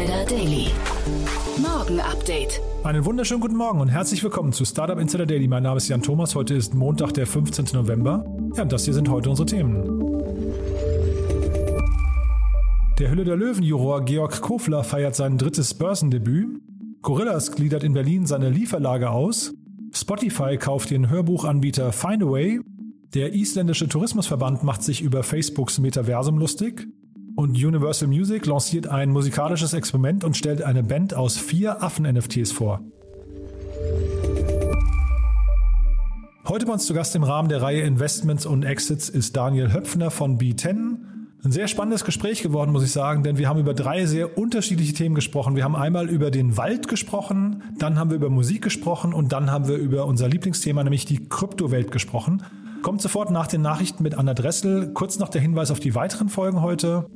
Insider Daily. Morgen Update. Einen wunderschönen guten Morgen und herzlich willkommen zu Startup Insider Daily. Mein Name ist Jan Thomas. Heute ist Montag, der 15. November. Ja, und das hier sind heute unsere Themen. Der Hülle der Löwen-Juror Georg Kofler feiert sein drittes Börsendebüt. Gorillas gliedert in Berlin seine Lieferlage aus. Spotify kauft den Hörbuchanbieter Findaway. Der isländische Tourismusverband macht sich über Facebooks Metaversum lustig. Und Universal Music lanciert ein musikalisches Experiment und stellt eine Band aus vier Affen-NFTs vor. Heute bei uns zu Gast im Rahmen der Reihe Investments und Exits ist Daniel Höpfner von B10. Ein sehr spannendes Gespräch geworden, muss ich sagen, denn wir haben über drei sehr unterschiedliche Themen gesprochen. Wir haben einmal über den Wald gesprochen, dann haben wir über Musik gesprochen und dann haben wir über unser Lieblingsthema, nämlich die Kryptowelt gesprochen. Kommt sofort nach den Nachrichten mit Anna Dressel. Kurz noch der Hinweis auf die weiteren Folgen heute.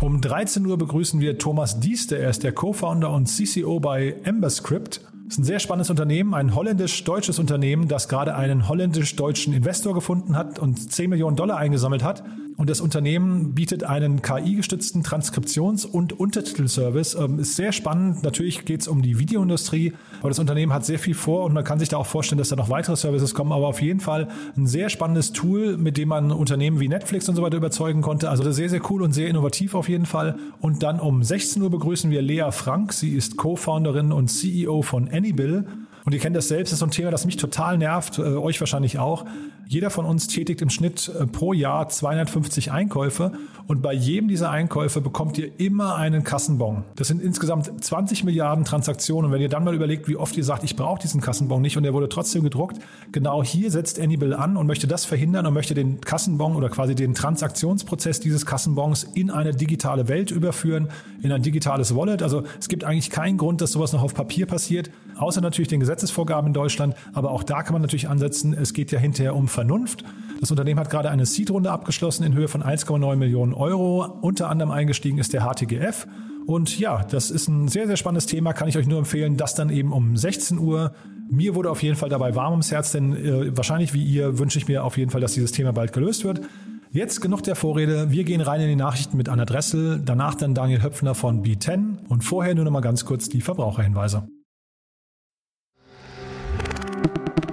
Um 13 Uhr begrüßen wir Thomas Dieste. Er ist der Co-Founder und CCO bei Emberscript. Das ist ein sehr spannendes Unternehmen, ein holländisch-deutsches Unternehmen, das gerade einen holländisch-deutschen Investor gefunden hat und 10 Millionen Dollar eingesammelt hat. Und das Unternehmen bietet einen KI-gestützten Transkriptions- und Untertitelservice. Ähm, ist sehr spannend. Natürlich geht es um die Videoindustrie, aber das Unternehmen hat sehr viel vor und man kann sich da auch vorstellen, dass da noch weitere Services kommen. Aber auf jeden Fall ein sehr spannendes Tool, mit dem man Unternehmen wie Netflix und so weiter überzeugen konnte. Also sehr, sehr cool und sehr innovativ auf jeden Fall. Und dann um 16 Uhr begrüßen wir Lea Frank. Sie ist Co-Founderin und CEO von Anybill. Und ihr kennt das selbst, das ist so ein Thema, das mich total nervt, äh, euch wahrscheinlich auch. Jeder von uns tätigt im Schnitt äh, pro Jahr 250 Einkäufe und bei jedem dieser Einkäufe bekommt ihr immer einen Kassenbon. Das sind insgesamt 20 Milliarden Transaktionen. Und wenn ihr dann mal überlegt, wie oft ihr sagt, ich brauche diesen Kassenbon nicht und der wurde trotzdem gedruckt, genau hier setzt Anybill an und möchte das verhindern und möchte den Kassenbon oder quasi den Transaktionsprozess dieses Kassenbons in eine digitale Welt überführen, in ein digitales Wallet. Also es gibt eigentlich keinen Grund, dass sowas noch auf Papier passiert, außer natürlich den Gesetzesvorgaben in Deutschland. Aber auch da kann man natürlich ansetzen. Es geht ja hinterher um Vernunft. Das Unternehmen hat gerade eine Seed-Runde abgeschlossen in Höhe von 1,9 Millionen Euro. Unter anderem eingestiegen ist der HTGF. Und ja, das ist ein sehr, sehr spannendes Thema. Kann ich euch nur empfehlen, das dann eben um 16 Uhr. Mir wurde auf jeden Fall dabei warm ums Herz, denn äh, wahrscheinlich wie ihr wünsche ich mir auf jeden Fall, dass dieses Thema bald gelöst wird. Jetzt genug der Vorrede. Wir gehen rein in die Nachrichten mit Anna Dressel, danach dann Daniel Höpfner von B10 und vorher nur noch mal ganz kurz die Verbraucherhinweise.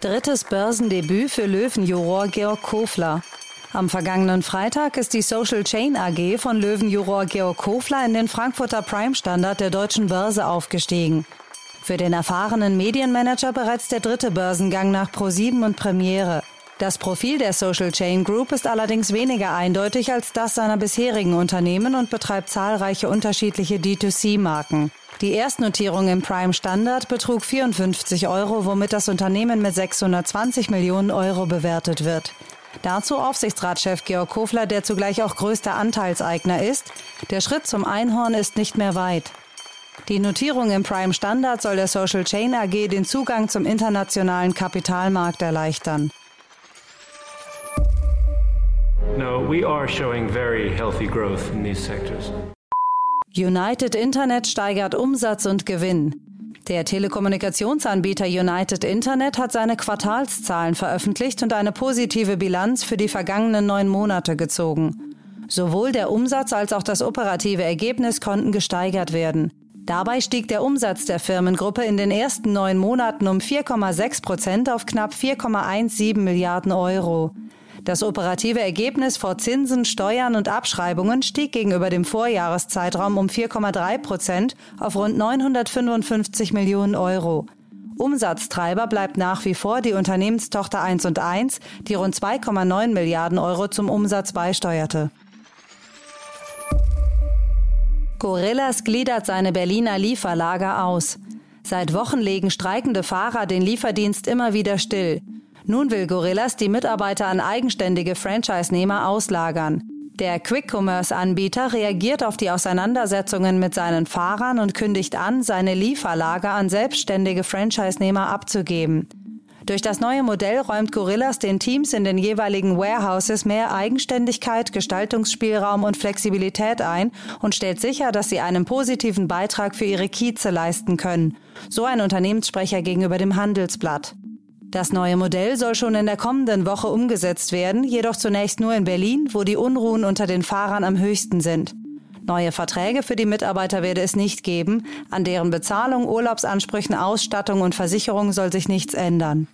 Drittes Börsendebüt für Löwenjuror Georg Kofler. Am vergangenen Freitag ist die Social Chain AG von Löwenjuror Georg Kofler in den Frankfurter Prime Standard der deutschen Börse aufgestiegen. Für den erfahrenen Medienmanager bereits der dritte Börsengang nach Pro7 und Premiere. Das Profil der Social Chain Group ist allerdings weniger eindeutig als das seiner bisherigen Unternehmen und betreibt zahlreiche unterschiedliche D2C-Marken. Die Erstnotierung im Prime Standard betrug 54 Euro, womit das Unternehmen mit 620 Millionen Euro bewertet wird. Dazu Aufsichtsratschef Georg Kofler, der zugleich auch größter Anteilseigner ist. Der Schritt zum Einhorn ist nicht mehr weit. Die Notierung im Prime Standard soll der Social Chain AG den Zugang zum internationalen Kapitalmarkt erleichtern. No, we are showing very healthy growth in these sectors. United Internet steigert Umsatz und Gewinn. Der Telekommunikationsanbieter United Internet hat seine Quartalszahlen veröffentlicht und eine positive Bilanz für die vergangenen neun Monate gezogen. Sowohl der Umsatz als auch das operative Ergebnis konnten gesteigert werden. Dabei stieg der Umsatz der Firmengruppe in den ersten neun Monaten um 4,6 Prozent auf knapp 4,17 Milliarden Euro. Das operative Ergebnis vor Zinsen, Steuern und Abschreibungen stieg gegenüber dem Vorjahreszeitraum um 4,3 Prozent auf rund 955 Millionen Euro. Umsatztreiber bleibt nach wie vor die Unternehmenstochter 1 und 1, die rund 2,9 Milliarden Euro zum Umsatz beisteuerte. Gorillas gliedert seine Berliner Lieferlager aus. Seit Wochen legen streikende Fahrer den Lieferdienst immer wieder still. Nun will Gorillas die Mitarbeiter an eigenständige Franchise-Nehmer auslagern. Der Quick-Commerce-Anbieter reagiert auf die Auseinandersetzungen mit seinen Fahrern und kündigt an, seine Lieferlager an selbstständige Franchise-Nehmer abzugeben. Durch das neue Modell räumt Gorillas den Teams in den jeweiligen Warehouses mehr Eigenständigkeit, Gestaltungsspielraum und Flexibilität ein und stellt sicher, dass sie einen positiven Beitrag für ihre Kieze leisten können. So ein Unternehmenssprecher gegenüber dem Handelsblatt. Das neue Modell soll schon in der kommenden Woche umgesetzt werden, jedoch zunächst nur in Berlin, wo die Unruhen unter den Fahrern am höchsten sind. Neue Verträge für die Mitarbeiter werde es nicht geben, an deren Bezahlung, Urlaubsansprüchen, Ausstattung und Versicherung soll sich nichts ändern.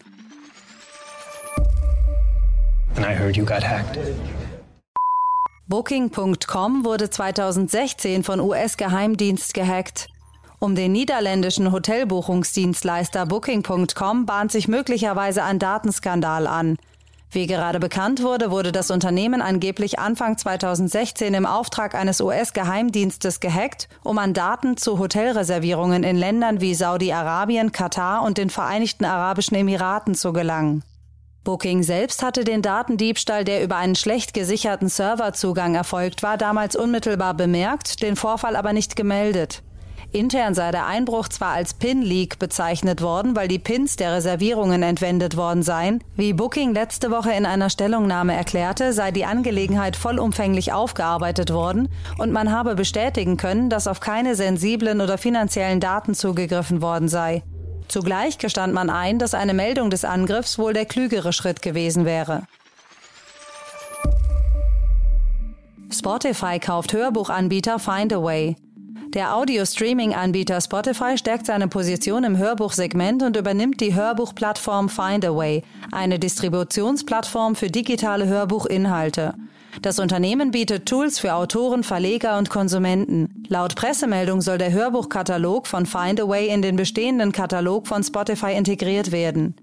Booking.com wurde 2016 von US-Geheimdienst gehackt. Um den niederländischen Hotelbuchungsdienstleister Booking.com bahnt sich möglicherweise ein Datenskandal an. Wie gerade bekannt wurde, wurde das Unternehmen angeblich Anfang 2016 im Auftrag eines US-Geheimdienstes gehackt, um an Daten zu Hotelreservierungen in Ländern wie Saudi-Arabien, Katar und den Vereinigten Arabischen Emiraten zu gelangen. Booking selbst hatte den Datendiebstahl, der über einen schlecht gesicherten Serverzugang erfolgt war, damals unmittelbar bemerkt, den Vorfall aber nicht gemeldet. Intern sei der Einbruch zwar als Pin-Leak bezeichnet worden, weil die Pins der Reservierungen entwendet worden seien. Wie Booking letzte Woche in einer Stellungnahme erklärte, sei die Angelegenheit vollumfänglich aufgearbeitet worden und man habe bestätigen können, dass auf keine sensiblen oder finanziellen Daten zugegriffen worden sei. Zugleich gestand man ein, dass eine Meldung des Angriffs wohl der klügere Schritt gewesen wäre. Spotify kauft Hörbuchanbieter Findaway. Der Audio-Streaming-Anbieter Spotify stärkt seine Position im Hörbuchsegment und übernimmt die Hörbuchplattform Findaway, eine Distributionsplattform für digitale Hörbuchinhalte. Das Unternehmen bietet Tools für Autoren, Verleger und Konsumenten. Laut Pressemeldung soll der Hörbuchkatalog von Findaway in den bestehenden Katalog von Spotify integriert werden.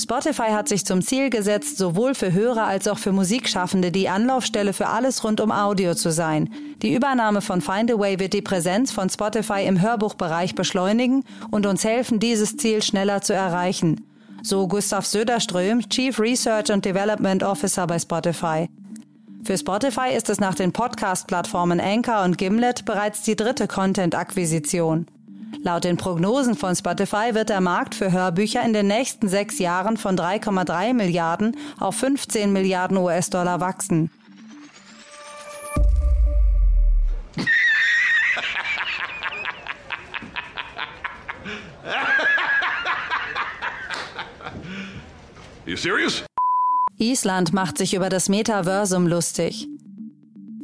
Spotify hat sich zum Ziel gesetzt, sowohl für Hörer als auch für Musikschaffende die Anlaufstelle für alles rund um Audio zu sein. Die Übernahme von Findaway wird die Präsenz von Spotify im Hörbuchbereich beschleunigen und uns helfen, dieses Ziel schneller zu erreichen. So Gustav Söderström, Chief Research and Development Officer bei Spotify. Für Spotify ist es nach den Podcast-Plattformen Anchor und Gimlet bereits die dritte Content-Akquisition. Laut den Prognosen von Spotify wird der Markt für Hörbücher in den nächsten sechs Jahren von 3,3 Milliarden auf 15 Milliarden US-Dollar wachsen. Island macht sich über das Metaversum lustig.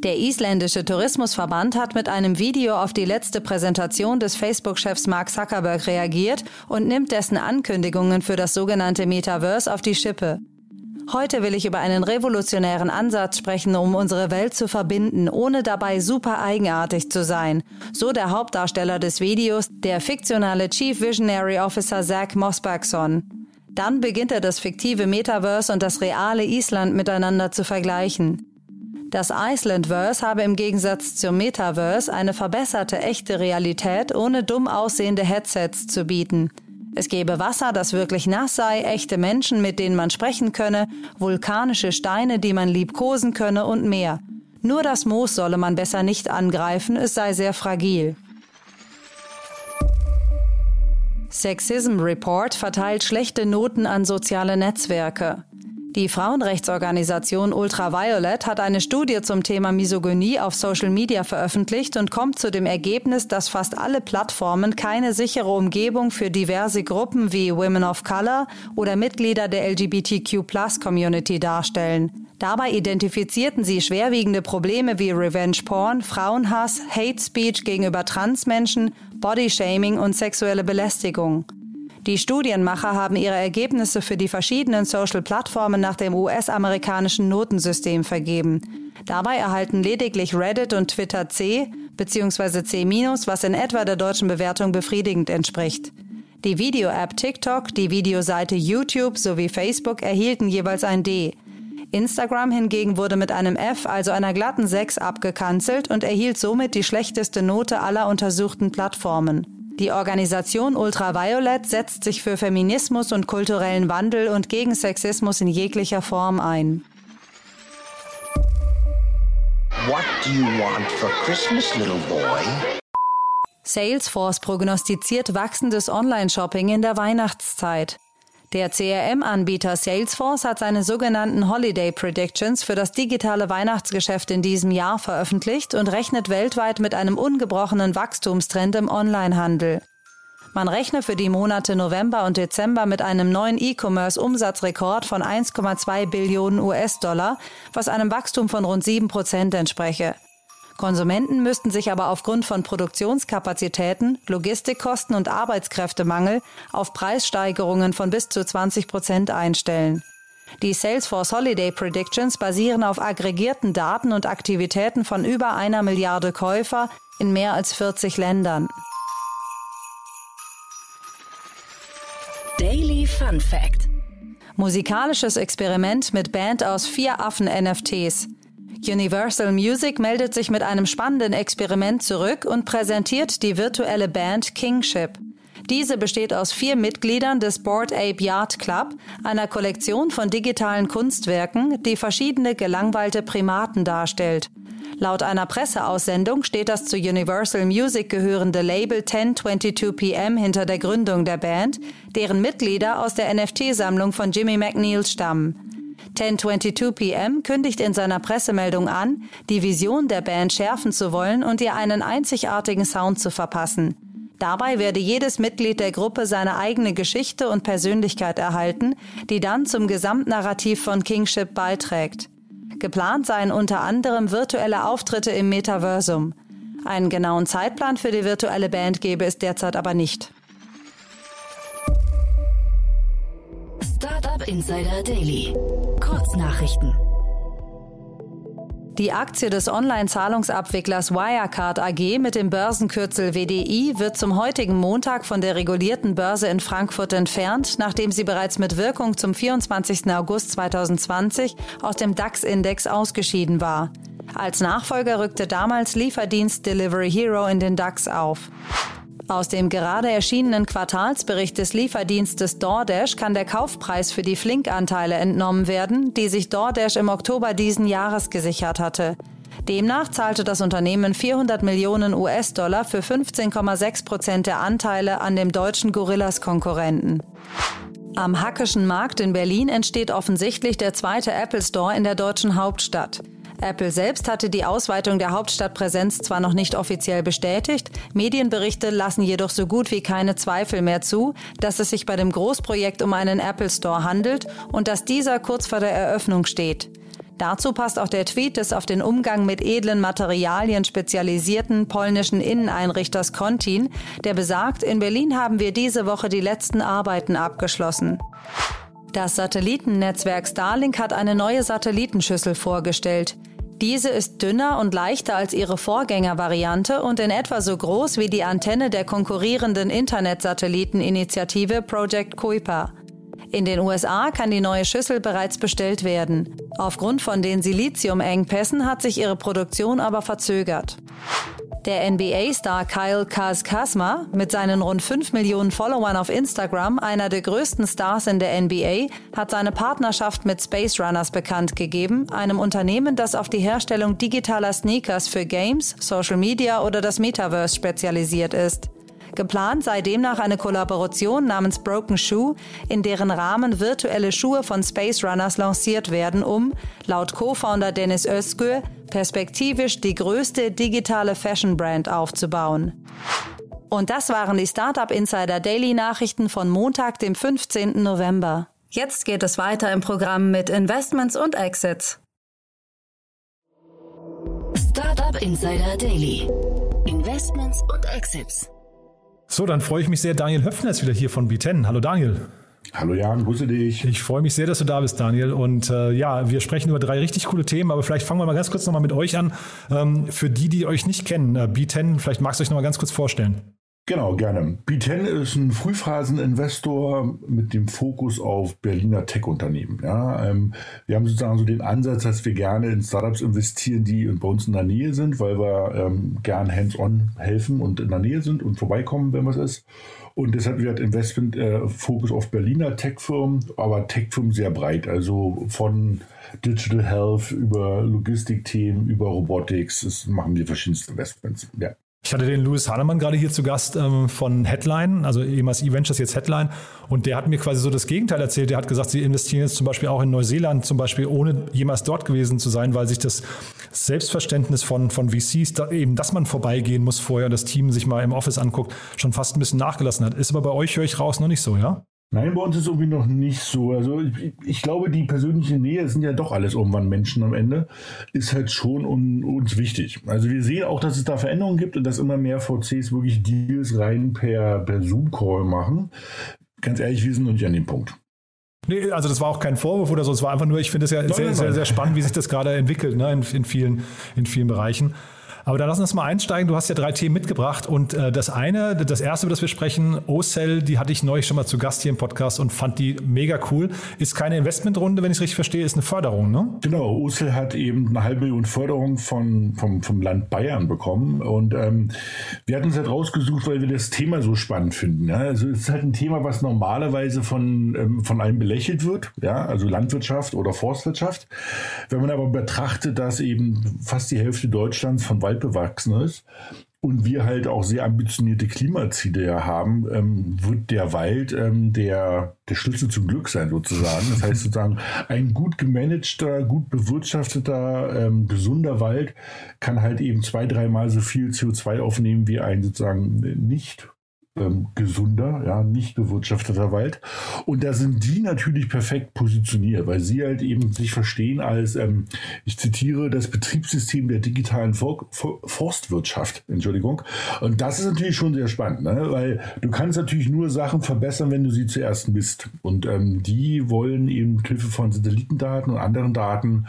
Der isländische Tourismusverband hat mit einem Video auf die letzte Präsentation des Facebook-Chefs Mark Zuckerberg reagiert und nimmt dessen Ankündigungen für das sogenannte Metaverse auf die Schippe. Heute will ich über einen revolutionären Ansatz sprechen, um unsere Welt zu verbinden, ohne dabei super eigenartig zu sein. So der Hauptdarsteller des Videos, der fiktionale Chief Visionary Officer Zach Mosbergson. Dann beginnt er das fiktive Metaverse und das reale Island miteinander zu vergleichen. Das Icelandverse habe im Gegensatz zum Metaverse eine verbesserte echte Realität ohne dumm aussehende Headsets zu bieten. Es gebe Wasser, das wirklich nass sei, echte Menschen, mit denen man sprechen könne, vulkanische Steine, die man liebkosen könne und mehr. Nur das Moos solle man besser nicht angreifen, es sei sehr fragil. Sexism Report verteilt schlechte Noten an soziale Netzwerke. Die Frauenrechtsorganisation Ultraviolet hat eine Studie zum Thema Misogynie auf Social Media veröffentlicht und kommt zu dem Ergebnis, dass fast alle Plattformen keine sichere Umgebung für diverse Gruppen wie Women of Color oder Mitglieder der LGBTQ-Plus-Community darstellen. Dabei identifizierten sie schwerwiegende Probleme wie Revenge Porn, Frauenhass, Hate Speech gegenüber Transmenschen, Bodyshaming und sexuelle Belästigung. Die Studienmacher haben ihre Ergebnisse für die verschiedenen Social-Plattformen nach dem US-amerikanischen Notensystem vergeben. Dabei erhalten lediglich Reddit und Twitter C bzw. C-, was in etwa der deutschen Bewertung befriedigend entspricht. Die Video-App TikTok, die Videoseite YouTube sowie Facebook erhielten jeweils ein D. Instagram hingegen wurde mit einem F, also einer glatten 6, abgekanzelt und erhielt somit die schlechteste Note aller untersuchten Plattformen. Die Organisation Ultraviolet setzt sich für Feminismus und kulturellen Wandel und gegen Sexismus in jeglicher Form ein. What do you want for Christmas, little boy? Salesforce prognostiziert wachsendes Online-Shopping in der Weihnachtszeit. Der CRM-Anbieter Salesforce hat seine sogenannten Holiday Predictions für das digitale Weihnachtsgeschäft in diesem Jahr veröffentlicht und rechnet weltweit mit einem ungebrochenen Wachstumstrend im Onlinehandel. Man rechne für die Monate November und Dezember mit einem neuen E-Commerce-Umsatzrekord von 1,2 Billionen US-Dollar, was einem Wachstum von rund 7 Prozent entspreche. Konsumenten müssten sich aber aufgrund von Produktionskapazitäten, Logistikkosten und Arbeitskräftemangel auf Preissteigerungen von bis zu 20 Prozent einstellen. Die Salesforce Holiday Predictions basieren auf aggregierten Daten und Aktivitäten von über einer Milliarde Käufer in mehr als 40 Ländern. Daily Fun Fact Musikalisches Experiment mit Band aus vier Affen-NFTs. Universal Music meldet sich mit einem spannenden Experiment zurück und präsentiert die virtuelle Band Kingship. Diese besteht aus vier Mitgliedern des Board Ape Yard Club, einer Kollektion von digitalen Kunstwerken, die verschiedene gelangweilte Primaten darstellt. Laut einer Presseaussendung steht das zu Universal Music gehörende Label 1022 PM hinter der Gründung der Band, deren Mitglieder aus der NFT-Sammlung von Jimmy McNeil stammen. 1022 PM kündigt in seiner Pressemeldung an, die Vision der Band schärfen zu wollen und ihr einen einzigartigen Sound zu verpassen. Dabei werde jedes Mitglied der Gruppe seine eigene Geschichte und Persönlichkeit erhalten, die dann zum Gesamtnarrativ von Kingship beiträgt. Geplant seien unter anderem virtuelle Auftritte im Metaversum. Einen genauen Zeitplan für die virtuelle Band gebe es derzeit aber nicht. Startup Insider Daily. Kurznachrichten. Die Aktie des Online-Zahlungsabwicklers Wirecard AG mit dem Börsenkürzel WDI wird zum heutigen Montag von der regulierten Börse in Frankfurt entfernt, nachdem sie bereits mit Wirkung zum 24. August 2020 aus dem DAX-Index ausgeschieden war. Als Nachfolger rückte damals Lieferdienst Delivery Hero in den DAX auf. Aus dem gerade erschienenen Quartalsbericht des Lieferdienstes DoorDash kann der Kaufpreis für die Flink-Anteile entnommen werden, die sich DoorDash im Oktober diesen Jahres gesichert hatte. Demnach zahlte das Unternehmen 400 Millionen US-Dollar für 15,6 Prozent der Anteile an dem deutschen Gorillas-Konkurrenten. Am Hackischen Markt in Berlin entsteht offensichtlich der zweite Apple Store in der deutschen Hauptstadt. Apple selbst hatte die Ausweitung der Hauptstadtpräsenz zwar noch nicht offiziell bestätigt, Medienberichte lassen jedoch so gut wie keine Zweifel mehr zu, dass es sich bei dem Großprojekt um einen Apple Store handelt und dass dieser kurz vor der Eröffnung steht. Dazu passt auch der Tweet des auf den Umgang mit edlen Materialien spezialisierten polnischen Inneneinrichters Kontin, der besagt, in Berlin haben wir diese Woche die letzten Arbeiten abgeschlossen. Das Satellitennetzwerk Starlink hat eine neue Satellitenschüssel vorgestellt. Diese ist dünner und leichter als ihre Vorgängervariante und in etwa so groß wie die Antenne der konkurrierenden Internetsatelliteninitiative Project Kuiper. In den USA kann die neue Schüssel bereits bestellt werden. Aufgrund von den Siliziumengpässen hat sich ihre Produktion aber verzögert. Der NBA-Star Kyle Kaz-Kasma, mit seinen rund 5 Millionen Followern auf Instagram, einer der größten Stars in der NBA, hat seine Partnerschaft mit Space Runners bekannt gegeben, einem Unternehmen, das auf die Herstellung digitaler Sneakers für Games, Social Media oder das Metaverse spezialisiert ist. Geplant sei demnach eine Kollaboration namens Broken Shoe, in deren Rahmen virtuelle Schuhe von Space Runners lanciert werden, um, laut Co-Founder Dennis Özgür, perspektivisch die größte digitale Fashion-Brand aufzubauen. Und das waren die Startup Insider Daily Nachrichten von Montag, dem 15. November. Jetzt geht es weiter im Programm mit Investments und Exits. Startup Insider Daily. Investments und Exits. So, dann freue ich mich sehr. Daniel Höpfner ist wieder hier von B10. Hallo Daniel. Hallo Jan, grüße dich. Ich freue mich sehr, dass du da bist, Daniel. Und äh, ja, wir sprechen über drei richtig coole Themen, aber vielleicht fangen wir mal ganz kurz nochmal mit euch an. Ähm, für die, die euch nicht kennen, äh, B10, vielleicht magst du euch nochmal ganz kurz vorstellen. Genau, gerne. B10 ist ein Frühphaseninvestor mit dem Fokus auf Berliner Tech-Unternehmen. Ja, ähm, wir haben sozusagen so den Ansatz, dass wir gerne in Startups investieren, die bei uns in der Nähe sind, weil wir ähm, gern hands-on helfen und in der Nähe sind und vorbeikommen, wenn was ist. Und deshalb wird Investment äh, Fokus auf Berliner Tech-Firmen, aber Tech-Firmen sehr breit, also von Digital Health über Logistikthemen, über Robotics. Das machen wir verschiedenste Investments. Ja. Ich hatte den Louis Hahnemann gerade hier zu Gast ähm, von Headline, also ehemals E-Ventures, jetzt Headline. Und der hat mir quasi so das Gegenteil erzählt. Der hat gesagt, sie investieren jetzt zum Beispiel auch in Neuseeland, zum Beispiel ohne jemals dort gewesen zu sein, weil sich das Selbstverständnis von, von VCs, da eben, dass man vorbeigehen muss vorher, das Team sich mal im Office anguckt, schon fast ein bisschen nachgelassen hat. Ist aber bei euch, höre ich raus, noch nicht so, ja? Nein, bei uns ist irgendwie noch nicht so. Also ich, ich, glaube, die persönliche Nähe sind ja doch alles irgendwann Menschen am Ende, ist halt schon un, uns wichtig. Also wir sehen auch, dass es da Veränderungen gibt und dass immer mehr VCs wirklich Deals rein per, per Zoom-Call machen. Ganz ehrlich, wir sind noch nicht an dem Punkt. Nee, also das war auch kein Vorwurf oder so, es war einfach nur, ich finde es ja sehr, sehr, sehr spannend, wie sich das gerade entwickelt ne, in, in, vielen, in vielen Bereichen. Aber dann lass uns mal einsteigen. Du hast ja drei Themen mitgebracht und äh, das eine, das erste, über das wir sprechen, O-Cell, die hatte ich neulich schon mal zu Gast hier im Podcast und fand die mega cool. Ist keine Investmentrunde, wenn ich es richtig verstehe, ist eine Förderung, ne? Genau, O-Cell hat eben eine halbe Million Förderung von, vom, vom Land Bayern bekommen und ähm, wir hatten es halt rausgesucht, weil wir das Thema so spannend finden. Ja? Also es ist halt ein Thema, was normalerweise von, ähm, von einem belächelt wird, ja, also Landwirtschaft oder Forstwirtschaft. Wenn man aber betrachtet, dass eben fast die Hälfte Deutschlands von Wald bewachsen ist und wir halt auch sehr ambitionierte Klimaziele ja haben, ähm, wird der Wald ähm, der, der Schlüssel zum Glück sein sozusagen. Das heißt sozusagen, ein gut gemanagter, gut bewirtschafteter, ähm, gesunder Wald kann halt eben zwei, dreimal so viel CO2 aufnehmen wie ein sozusagen nicht ähm, gesunder, ja, nicht bewirtschafteter Wald. Und da sind die natürlich perfekt positioniert, weil sie halt eben sich verstehen als, ähm, ich zitiere, das Betriebssystem der digitalen For For Forstwirtschaft. Entschuldigung. Und das ist natürlich schon sehr spannend, ne? weil du kannst natürlich nur Sachen verbessern, wenn du sie zuerst misst. Und ähm, die wollen eben mit Hilfe von Satellitendaten und anderen Daten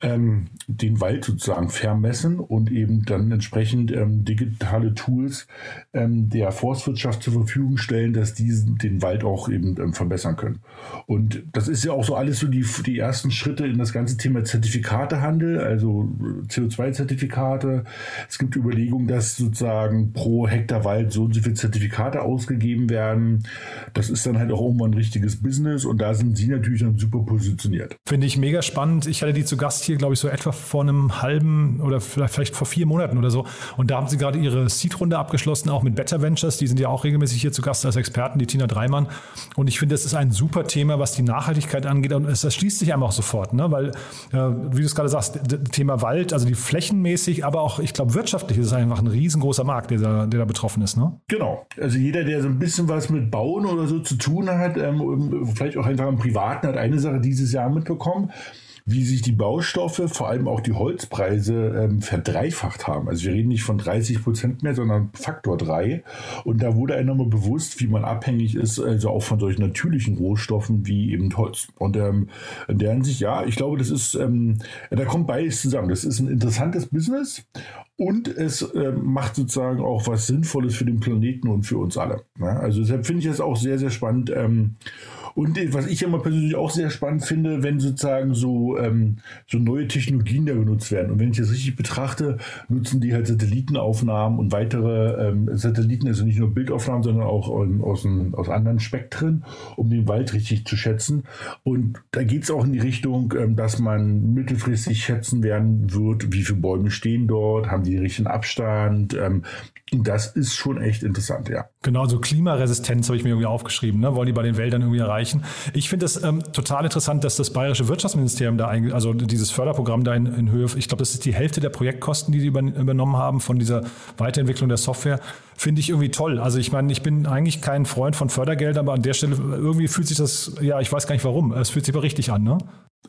ähm, den Wald sozusagen vermessen und eben dann entsprechend ähm, digitale Tools ähm, der Forstwirtschaft Landwirtschaft zur Verfügung stellen, dass die den Wald auch eben ähm, verbessern können. Und das ist ja auch so alles so die, die ersten Schritte in das ganze Thema Zertifikatehandel, also CO2-Zertifikate. Es gibt Überlegungen, dass sozusagen pro Hektar Wald so und so viele Zertifikate ausgegeben werden. Das ist dann halt auch irgendwann ein richtiges Business und da sind sie natürlich dann super positioniert. Finde ich mega spannend. Ich hatte die zu Gast hier, glaube ich, so etwa vor einem halben oder vielleicht vor vier Monaten oder so. Und da haben sie gerade ihre Seed-Runde abgeschlossen, auch mit Better Ventures. Die sind ja auch regelmäßig hier zu Gast als Experten, die Tina Dreimann. Und ich finde, das ist ein super Thema, was die Nachhaltigkeit angeht. Und das schließt sich einem auch sofort, ne? weil, äh, wie du es gerade sagst, Thema Wald, also die flächenmäßig, aber auch, ich glaube, wirtschaftlich ist es einfach ein riesengroßer Markt, der da, der da betroffen ist. Ne? Genau. Also jeder, der so ein bisschen was mit Bauen oder so zu tun hat, ähm, vielleicht auch einfach im Privaten, hat eine Sache dieses Jahr mitbekommen wie sich die Baustoffe, vor allem auch die Holzpreise, ähm, verdreifacht haben. Also wir reden nicht von 30 Prozent mehr, sondern Faktor 3. Und da wurde einem nochmal bewusst, wie man abhängig ist, also auch von solchen natürlichen Rohstoffen wie eben Holz. Und ähm, in der Hinsicht, ja, ich glaube, das ist, ähm, da kommt beides zusammen. Das ist ein interessantes Business und es äh, macht sozusagen auch was Sinnvolles für den Planeten und für uns alle. Ja, also deshalb finde ich das auch sehr, sehr spannend. Ähm, Und was ich immer persönlich auch sehr spannend finde, wenn sozusagen so, ähm, so neue Technologien da genutzt werden. Und wenn ich das richtig betrachte, nutzen die halt Satellitenaufnahmen und weitere ähm, Satelliten, also nicht nur Bildaufnahmen, sondern auch ähm, aus, aus anderen Spektren, um den Wald richtig zu schätzen. Und da geht es auch in die Richtung, ähm, dass man mittelfristig schätzen werden wird, wie viele Bäume stehen dort, haben die den richtigen Abstand. Ähm, und das ist schon echt interessant, ja. Genau, so Klimaresistenz habe ich mir irgendwie aufgeschrieben, ne? wollen die bei den Wäldern irgendwie erreichen. Ich finde es ähm, total interessant, dass das Bayerische Wirtschaftsministerium da, ein, also dieses Förderprogramm da in, in Höhe, ich glaube, das ist die Hälfte der Projektkosten, die sie über, übernommen haben von dieser Weiterentwicklung der Software, finde ich irgendwie toll. Also ich meine, ich bin eigentlich kein Freund von Fördergeldern, aber an der Stelle irgendwie fühlt sich das, ja, ich weiß gar nicht warum, es fühlt sich aber richtig an, ne?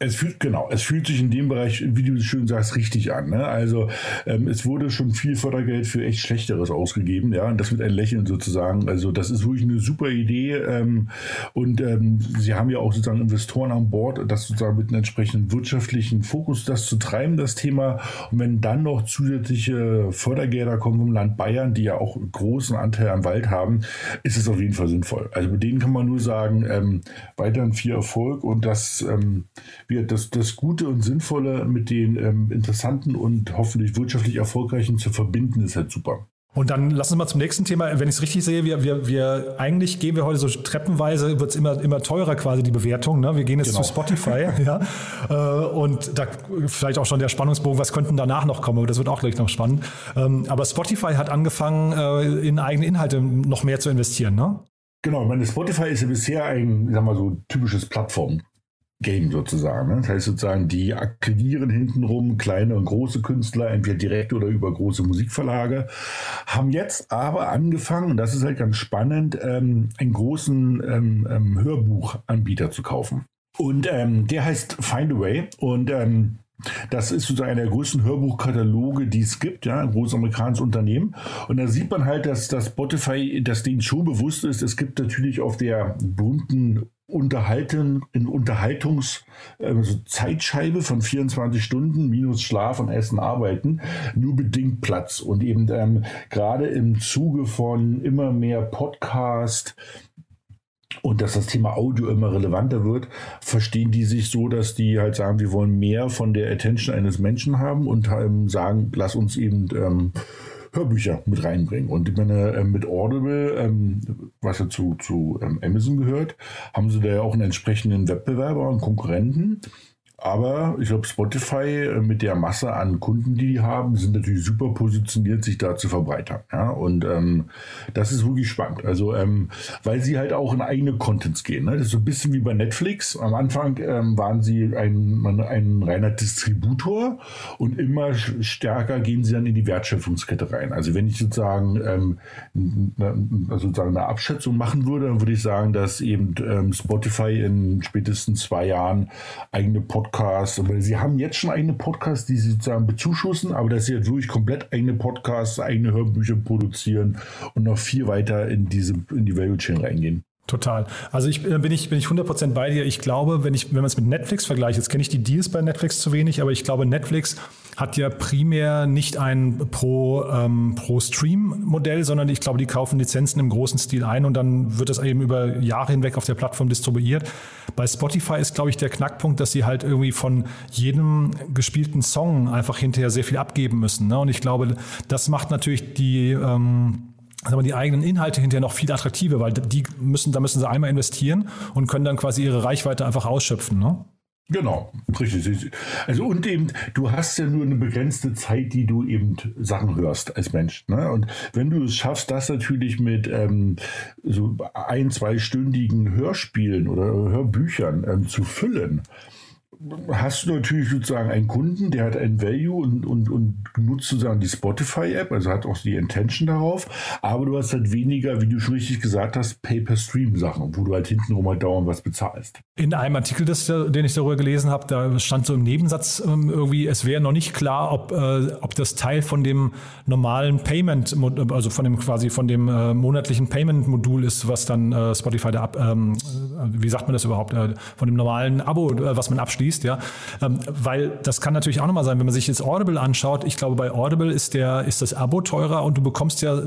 Es fühlt, genau, es fühlt sich in dem Bereich, wie du schön sagst, richtig an. Ne? Also ähm, es wurde schon viel Fördergeld für echt Schlechteres ausgegeben, ja, und das mit ein Lächeln sozusagen. Also das ist wirklich eine super Idee. Ähm, und ähm, sie haben ja auch sozusagen Investoren an Bord, das sozusagen mit einem entsprechenden wirtschaftlichen Fokus das zu treiben, das Thema. Und wenn dann noch zusätzliche Fördergelder kommen vom Land Bayern, die ja auch großen Anteil am Wald haben, ist es auf jeden Fall sinnvoll. Also mit denen kann man nur sagen, ähm, weiterhin viel Erfolg und das wir das, das Gute und Sinnvolle mit den ähm, interessanten und hoffentlich wirtschaftlich erfolgreichen zu verbinden, ist halt super. Und dann lass uns mal zum nächsten Thema. Wenn ich es richtig sehe, wir, wir, wir eigentlich gehen wir heute so treppenweise, wird es immer, immer teurer quasi die Bewertung. Ne? Wir gehen jetzt genau. zu Spotify, ja. Äh, und da vielleicht auch schon der Spannungsbogen, was könnten danach noch kommen, das wird auch gleich noch spannend. Ähm, aber Spotify hat angefangen, äh, in eigene Inhalte noch mehr zu investieren, ne? Genau, meine Spotify ist ja bisher ein, sagen wir so, typisches Plattform. Game sozusagen. Ne? Das heißt sozusagen, die akquirieren hintenrum kleine und große Künstler, entweder direkt oder über große Musikverlage, haben jetzt aber angefangen, und das ist halt ganz spannend, ähm, einen großen ähm, ähm, Hörbuchanbieter zu kaufen. Und ähm, der heißt Find a Way und ähm, das ist sozusagen einer der größten Hörbuchkataloge, die es gibt, ja, ein großes amerikanisches Unternehmen. Und da sieht man halt, dass das Spotify, dass denen schon bewusst ist, es gibt natürlich auf der bunten Unterhalten, in Unterhaltungs, also Zeitscheibe von 24 Stunden minus Schlaf und Essen, Arbeiten nur bedingt Platz. Und eben ähm, gerade im Zuge von immer mehr Podcast, und dass das Thema Audio immer relevanter wird, verstehen die sich so, dass die halt sagen, wir wollen mehr von der Attention eines Menschen haben und ähm, sagen, lass uns eben ähm, Hörbücher mit reinbringen. Und ich meine, äh, mit Audible, ähm, was ja zu, zu ähm, Amazon gehört, haben sie da ja auch einen entsprechenden Wettbewerber und Konkurrenten. Aber ich glaube, Spotify äh, mit der Masse an Kunden, die die haben, sind natürlich super positioniert, sich da zu verbreitern. Ja? Und ähm, das ist wirklich spannend. Also, ähm, weil sie halt auch in eigene Contents gehen. Ne? Das ist so ein bisschen wie bei Netflix. Am Anfang ähm, waren sie ein, ein reiner Distributor und immer stärker gehen sie dann in die Wertschöpfungskette rein. Also, wenn ich sozusagen, ähm, also sozusagen eine Abschätzung machen würde, dann würde ich sagen, dass eben ähm, Spotify in spätestens zwei Jahren eigene Podcasts Podcasts. Aber sie haben jetzt schon eigene Podcasts, die sie sozusagen bezuschussen, aber dass sie jetzt wirklich komplett eigene Podcasts, eigene Hörbücher produzieren und noch viel weiter in diese, in die Value Chain reingehen. Total. Also ich äh, bin ich bin ich 100% bei dir. Ich glaube, wenn ich wenn man es mit Netflix vergleicht, jetzt kenne ich die Deals bei Netflix zu wenig, aber ich glaube Netflix hat ja primär nicht ein pro ähm, pro Stream Modell, sondern ich glaube, die kaufen Lizenzen im großen Stil ein und dann wird das eben über Jahre hinweg auf der Plattform distribuiert. Bei Spotify ist glaube ich der Knackpunkt, dass sie halt irgendwie von jedem gespielten Song einfach hinterher sehr viel abgeben müssen. Ne? Und ich glaube, das macht natürlich die ähm, aber die eigenen Inhalte hinterher noch viel attraktiver, weil die müssen, da müssen sie einmal investieren und können dann quasi ihre Reichweite einfach ausschöpfen, ne? Genau, richtig. Also und eben, du hast ja nur eine begrenzte Zeit, die du eben Sachen hörst als Mensch. Ne? Und wenn du es schaffst, das natürlich mit ähm, so ein, zweistündigen Hörspielen oder Hörbüchern ähm, zu füllen, hast du natürlich sozusagen einen Kunden, der hat ein Value und, und, und nutzt sozusagen die Spotify-App, also hat auch die Intention darauf, aber du hast halt weniger, wie du schon richtig gesagt hast, Pay-per-Stream-Sachen, wo du halt hintenrum halt dauernd was bezahlst. In einem Artikel, das, den ich darüber gelesen habe, da stand so im Nebensatz ähm, irgendwie, es wäre noch nicht klar, ob, äh, ob das Teil von dem normalen Payment, also von dem quasi von dem äh, monatlichen Payment-Modul ist, was dann äh, Spotify da ab, ähm, wie sagt man das überhaupt, äh, von dem normalen Abo, äh, was man abschließt liest, ja. Ähm, weil das kann natürlich auch nochmal sein, wenn man sich jetzt Audible anschaut. Ich glaube, bei Audible ist der, ist das Abo teurer und du bekommst ja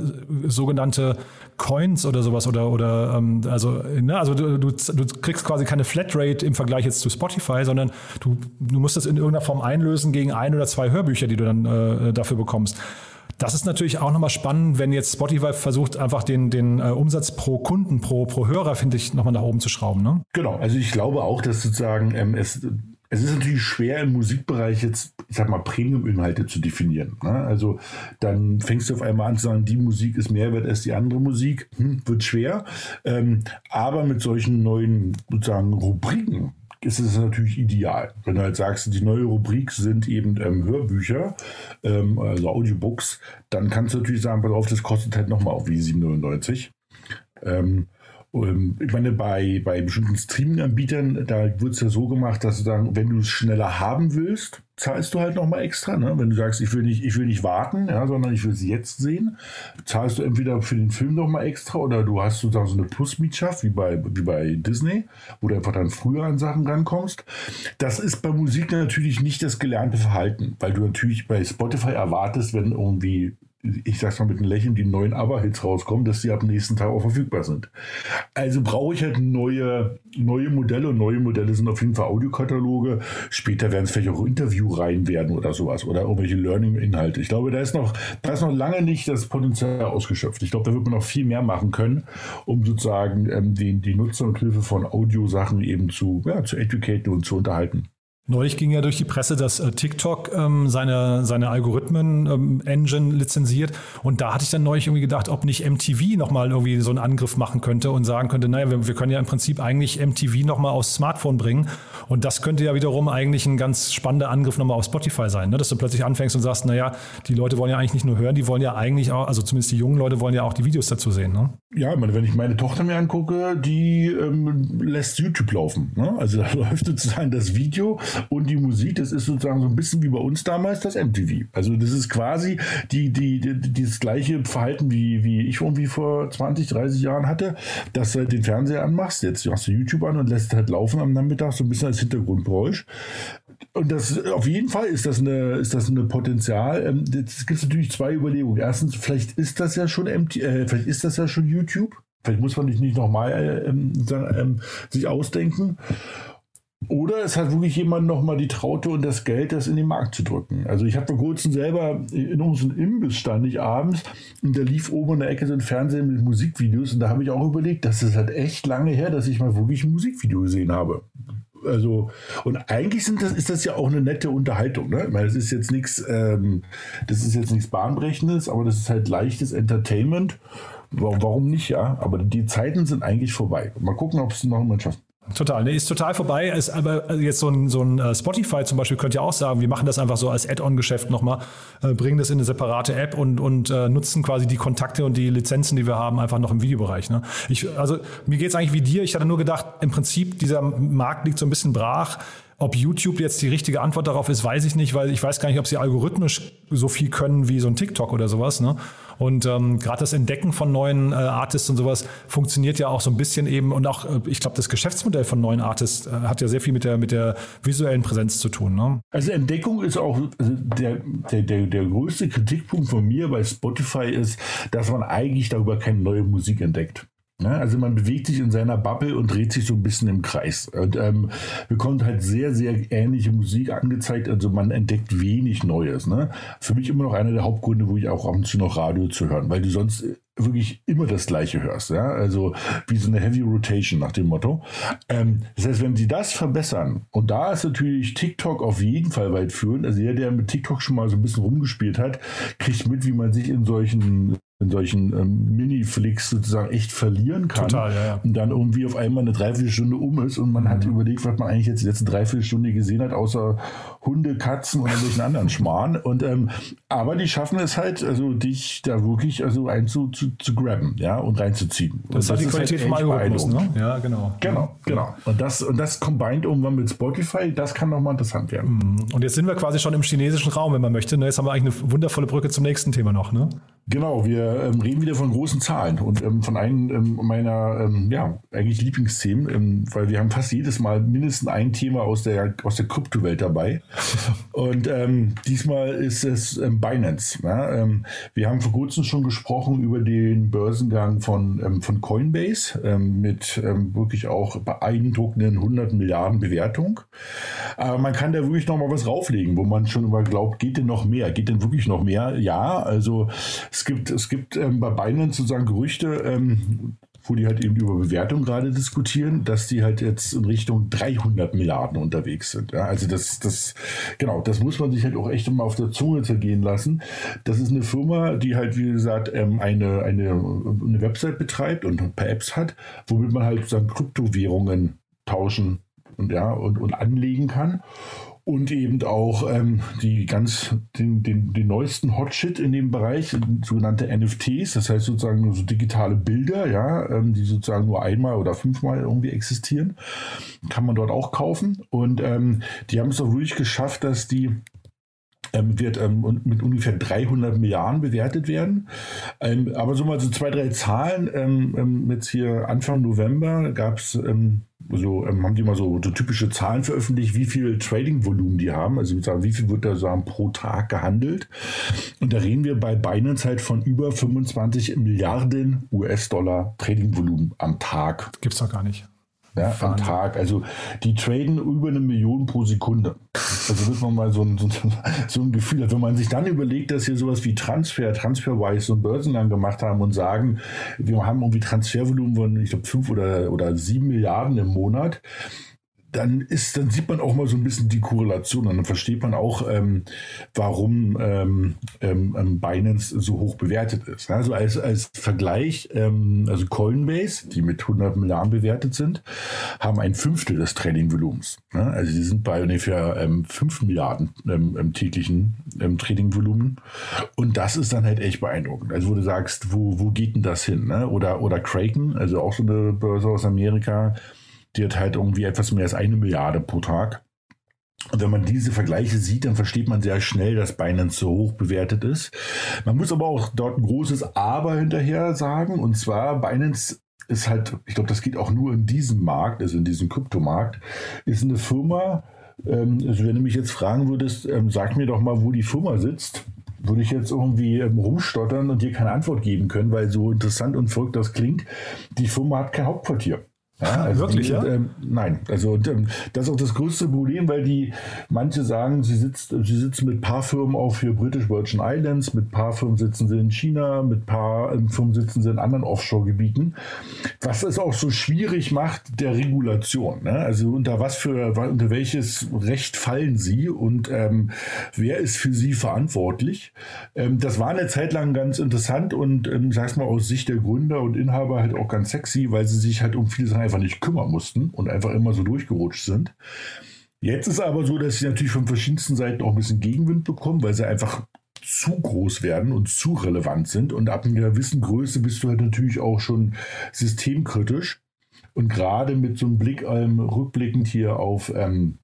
sogenannte Coins oder sowas oder, oder ähm, also, ne, also du, du, du kriegst quasi keine Flatrate im Vergleich jetzt zu Spotify, sondern du, du musst das in irgendeiner Form einlösen gegen ein oder zwei Hörbücher, die du dann äh, dafür bekommst. Das ist natürlich auch nochmal spannend, wenn jetzt Spotify versucht, einfach den, den äh, Umsatz pro Kunden, pro, pro Hörer, finde ich, nochmal nach oben zu schrauben. Ne? Genau, also ich glaube auch, dass sozusagen ähm, es es ist natürlich schwer im Musikbereich jetzt, ich sag mal, Premium-Inhalte zu definieren. Ne? Also dann fängst du auf einmal an zu sagen, die Musik ist mehr wert als die andere Musik. Hm, wird schwer. Ähm, aber mit solchen neuen sozusagen Rubriken, ist es natürlich ideal. Wenn du halt sagst, die neue Rubrik sind eben ähm, Hörbücher, ähm, also Audiobooks, dann kannst du natürlich sagen, pass auf, das kostet halt nochmal auf wie 7,99. Ähm, ich meine, bei, bei bestimmten Streaming-Anbietern, da wird es ja so gemacht, dass du sagen, wenn du es schneller haben willst, zahlst du halt nochmal extra. Ne? Wenn du sagst, ich will nicht, ich will nicht warten, ja, sondern ich will es jetzt sehen, zahlst du entweder für den Film nochmal extra oder du hast sozusagen so eine Plus-Mietschaft, wie bei, wie bei Disney, wo du einfach dann früher an Sachen rankommst. Das ist bei Musik natürlich nicht das gelernte Verhalten, weil du natürlich bei Spotify erwartest, wenn irgendwie ich sag's mal mit einem Lächeln, die neuen ABBA-Hits rauskommen, dass die ab nächsten Tag auch verfügbar sind. Also brauche ich halt neue, neue Modelle und neue Modelle sind auf jeden Fall Audiokataloge. Später werden es vielleicht auch Interviewreihen werden oder sowas oder irgendwelche Learning-Inhalte. Ich glaube, da ist noch, da ist noch lange nicht das Potenzial ausgeschöpft. Ich glaube, da wird man noch viel mehr machen können, um sozusagen ähm, die, die Nutzer und Hilfe von Audiosachen eben zu, ja, zu educaten und zu unterhalten. Neulich ging ja durch die Presse, dass äh, TikTok ähm, seine, seine Algorithmen-Engine ähm, lizenziert. Und da hatte ich dann neulich irgendwie gedacht, ob nicht MTV nochmal irgendwie so einen Angriff machen könnte und sagen könnte, naja, wir, wir können ja im Prinzip eigentlich MTV nochmal aufs Smartphone bringen. Und das könnte ja wiederum eigentlich ein ganz spannender Angriff nochmal auf Spotify sein, ne? dass du plötzlich anfängst und sagst, naja, die Leute wollen ja eigentlich nicht nur hören, die wollen ja eigentlich auch, also zumindest die jungen Leute wollen ja auch die Videos dazu sehen. Ne? Ja, wenn ich meine Tochter mir angucke, die ähm, lässt YouTube laufen. Ne? Also da läuft sozusagen das Video und die Musik, das ist sozusagen so ein bisschen wie bei uns damals das MTV. Also das ist quasi die, die, die, das gleiche Verhalten, wie, wie ich irgendwie vor 20, 30 Jahren hatte, dass du halt den Fernseher anmachst, jetzt hast du YouTube an und lässt halt laufen am Nachmittag, so ein bisschen als Hintergrundgeräusch. Und das auf jeden Fall ist das eine, ist das eine Potenzial. Ähm, es gibt natürlich zwei Überlegungen. Erstens, vielleicht ist das ja schon MT, äh, vielleicht ist das ja schon YouTube. Vielleicht muss man sich nicht nochmal äh, ähm, ähm, sich ausdenken. Oder es hat wirklich jemand nochmal die Traute und das Geld, das in den Markt zu drücken. Also ich habe vor kurzem selber in unserem Imbiss stand ich abends und da lief oben in der Ecke so ein Fernsehen mit Musikvideos und da habe ich auch überlegt, das ist halt echt lange her, dass ich mal wirklich ein Musikvideo gesehen habe. Also, und eigentlich das, ist das ja auch eine nette Unterhaltung. Ne? Ich meine, das ist jetzt nichts, ähm, das ist jetzt nichts Bahnbrechendes, aber das ist halt leichtes Entertainment. Warum nicht, ja? Aber die Zeiten sind eigentlich vorbei. Mal gucken, ob es noch jemand schafft. Total, nee, ist total vorbei. Ist aber jetzt so ein, so ein äh, Spotify zum Beispiel könnte ja auch sagen, wir machen das einfach so als Add-on-Geschäft nochmal, äh, bringen das in eine separate App und, und äh, nutzen quasi die Kontakte und die Lizenzen, die wir haben, einfach noch im Videobereich. Ne? Ich, also mir geht es eigentlich wie dir. Ich hatte nur gedacht, im Prinzip dieser Markt liegt so ein bisschen brach. Ob YouTube jetzt die richtige Antwort darauf ist, weiß ich nicht, weil ich weiß gar nicht, ob sie algorithmisch so viel können wie so ein TikTok oder sowas. Ne? Und ähm, gerade das Entdecken von neuen äh, Artists und sowas funktioniert ja auch so ein bisschen eben und auch, äh, ich glaube, das Geschäftsmodell von neuen Artists äh, hat ja sehr viel mit der, mit der visuellen Präsenz zu tun. Ne? Also Entdeckung ist auch also der, der, der, der größte Kritikpunkt von mir bei Spotify ist, dass man eigentlich darüber keine neue Musik entdeckt. Ne? Also man bewegt sich in seiner Bubble und dreht sich so ein bisschen im Kreis. Und ähm, bekommt halt sehr, sehr ähnliche Musik angezeigt. Also man entdeckt wenig Neues. Ne? Für mich immer noch einer der Hauptgründe, wo ich auch ab und zu noch Radio zu hören, weil du sonst wirklich immer das Gleiche hörst. Ja? Also wie so eine Heavy Rotation nach dem Motto. Ähm, das heißt, wenn sie das verbessern, und da ist natürlich TikTok auf jeden Fall weit führend, also jeder, der mit TikTok schon mal so ein bisschen rumgespielt hat, kriegt mit, wie man sich in solchen in solchen ähm, Mini-Flicks sozusagen echt verlieren kann. Total, ja, ja. Und dann irgendwie auf einmal eine Dreiviertelstunde um ist und man mhm. hat überlegt, was man eigentlich jetzt die letzte Dreiviertelstunde gesehen hat, außer Hunde, Katzen und irgendwelchen anderen Schmarrn. Und, ähm, aber die schaffen es halt, also dich da wirklich also einzu zu, zu grabben, ja, und reinzuziehen. Das, und das ist die Qualität halt vom Algorithmus, ne? Ja, genau. Genau, genau. Und das, und das combined irgendwann mit Spotify, das kann nochmal interessant werden. Mhm. Und jetzt sind wir quasi schon im chinesischen Raum, wenn man möchte. Ne? Jetzt haben wir eigentlich eine wundervolle Brücke zum nächsten Thema noch, ne? Genau, wir ähm, reden wieder von großen Zahlen und ähm, von einem ähm, meiner, ähm, ja, eigentlich Lieblingsthemen, ähm, weil wir haben fast jedes Mal mindestens ein Thema aus der, aus der Kryptowelt dabei. und ähm, diesmal ist es Binance. Ja? wir haben vor kurzem schon gesprochen über den Börsengang von, von Coinbase mit wirklich auch beeindruckenden 100 Milliarden Bewertung. Aber man kann da wirklich noch mal was rauflegen, wo man schon immer glaubt, geht denn noch mehr? Geht denn wirklich noch mehr? Ja, also es gibt, es gibt ähm, bei Binance sozusagen Gerüchte, ähm, wo die halt eben über Bewertung gerade diskutieren, dass die halt jetzt in Richtung 300 Milliarden unterwegs sind. Ja, also das, das, genau, das muss man sich halt auch echt immer auf der Zunge zergehen lassen. Das ist eine Firma, die halt, wie gesagt, ähm, eine, eine, eine Website betreibt und ein paar Apps hat, womit man halt sozusagen Kryptowährungen tauschen und ja und, und anlegen kann und eben auch ähm, die ganz den, den, den neuesten Hotshit in dem Bereich, sogenannte NFTs, das heißt sozusagen nur so digitale Bilder, ja, ähm, die sozusagen nur einmal oder fünfmal irgendwie existieren, kann man dort auch kaufen. Und ähm, die haben es auch wirklich geschafft, dass die ähm, wird ähm, mit ungefähr 300 Milliarden bewertet werden. Ähm, aber so mal so zwei, drei Zahlen. Ähm, ähm, jetzt hier Anfang November gab es ähm, so haben die mal so, so, typische Zahlen veröffentlicht, wie viel Trading-Volumen die haben. Also wie viel wird da sagen, pro Tag gehandelt. Und da reden wir bei Binance halt von über 25 Milliarden US-Dollar Trading-Volumen am Tag. Gibt's doch gar nicht ja, am Tag. Also die traden über eine Million pro Sekunde. Also wird man mal so ein, so, so ein Gefühl hat. Wenn man sich dann überlegt, dass hier sowas wie Transfer, Transferwise und Börsenlang gemacht haben und sagen, wir haben irgendwie Transfervolumen von, ich glaube, fünf oder, oder sieben Milliarden im Monat, dann ist, dann sieht man auch mal so ein bisschen die Korrelation und dann versteht man auch, ähm, warum ähm, ähm, ähm Binance so hoch bewertet ist. Also als, als Vergleich, ähm, also Coinbase, die mit 100 Milliarden bewertet sind, haben ein Fünftel des Tradingvolumens. Ne? Also die sind bei ungefähr ähm, 5 Milliarden ähm, täglichen ähm, Tradingvolumen und das ist dann halt echt beeindruckend. Also wo du sagst, wo, wo geht denn das hin? Ne? Oder, oder Kraken, also auch so eine Börse aus Amerika, die hat halt irgendwie etwas mehr als eine Milliarde pro Tag. Und wenn man diese Vergleiche sieht, dann versteht man sehr schnell, dass Binance so hoch bewertet ist. Man muss aber auch dort ein großes Aber hinterher sagen. Und zwar, Binance ist halt, ich glaube, das geht auch nur in diesem Markt, also in diesem Kryptomarkt, ist eine Firma, ähm, also wenn du mich jetzt fragen würdest, ähm, sag mir doch mal, wo die Firma sitzt, würde ich jetzt irgendwie ähm, rumstottern und dir keine Antwort geben können, weil so interessant und verrückt das klingt. Die Firma hat kein Hauptquartier. Ja, also Wirklich, die, ja? Ähm, nein, also ähm, das ist auch das größte Problem, weil die, manche sagen, sie, sitzt, sie sitzen mit paar Firmen auf für British Virgin Islands, mit paar Firmen sitzen sie in China, mit paar ähm, Firmen sitzen sie in anderen Offshore-Gebieten, was es auch so schwierig macht der Regulation. Ne? Also unter was für, unter welches Recht fallen sie und ähm, wer ist für sie verantwortlich? Ähm, das war eine Zeit lang ganz interessant und, ähm, sag's mal, aus Sicht der Gründer und Inhaber halt auch ganz sexy, weil sie sich halt um viele Sachen einfach nicht kümmern mussten und einfach immer so durchgerutscht sind. Jetzt ist aber so, dass sie natürlich von verschiedensten Seiten auch ein bisschen Gegenwind bekommen, weil sie einfach zu groß werden und zu relevant sind. Und ab einer gewissen Größe bist du halt natürlich auch schon systemkritisch. Und gerade mit so einem Blick ähm, rückblickend hier auf ähm,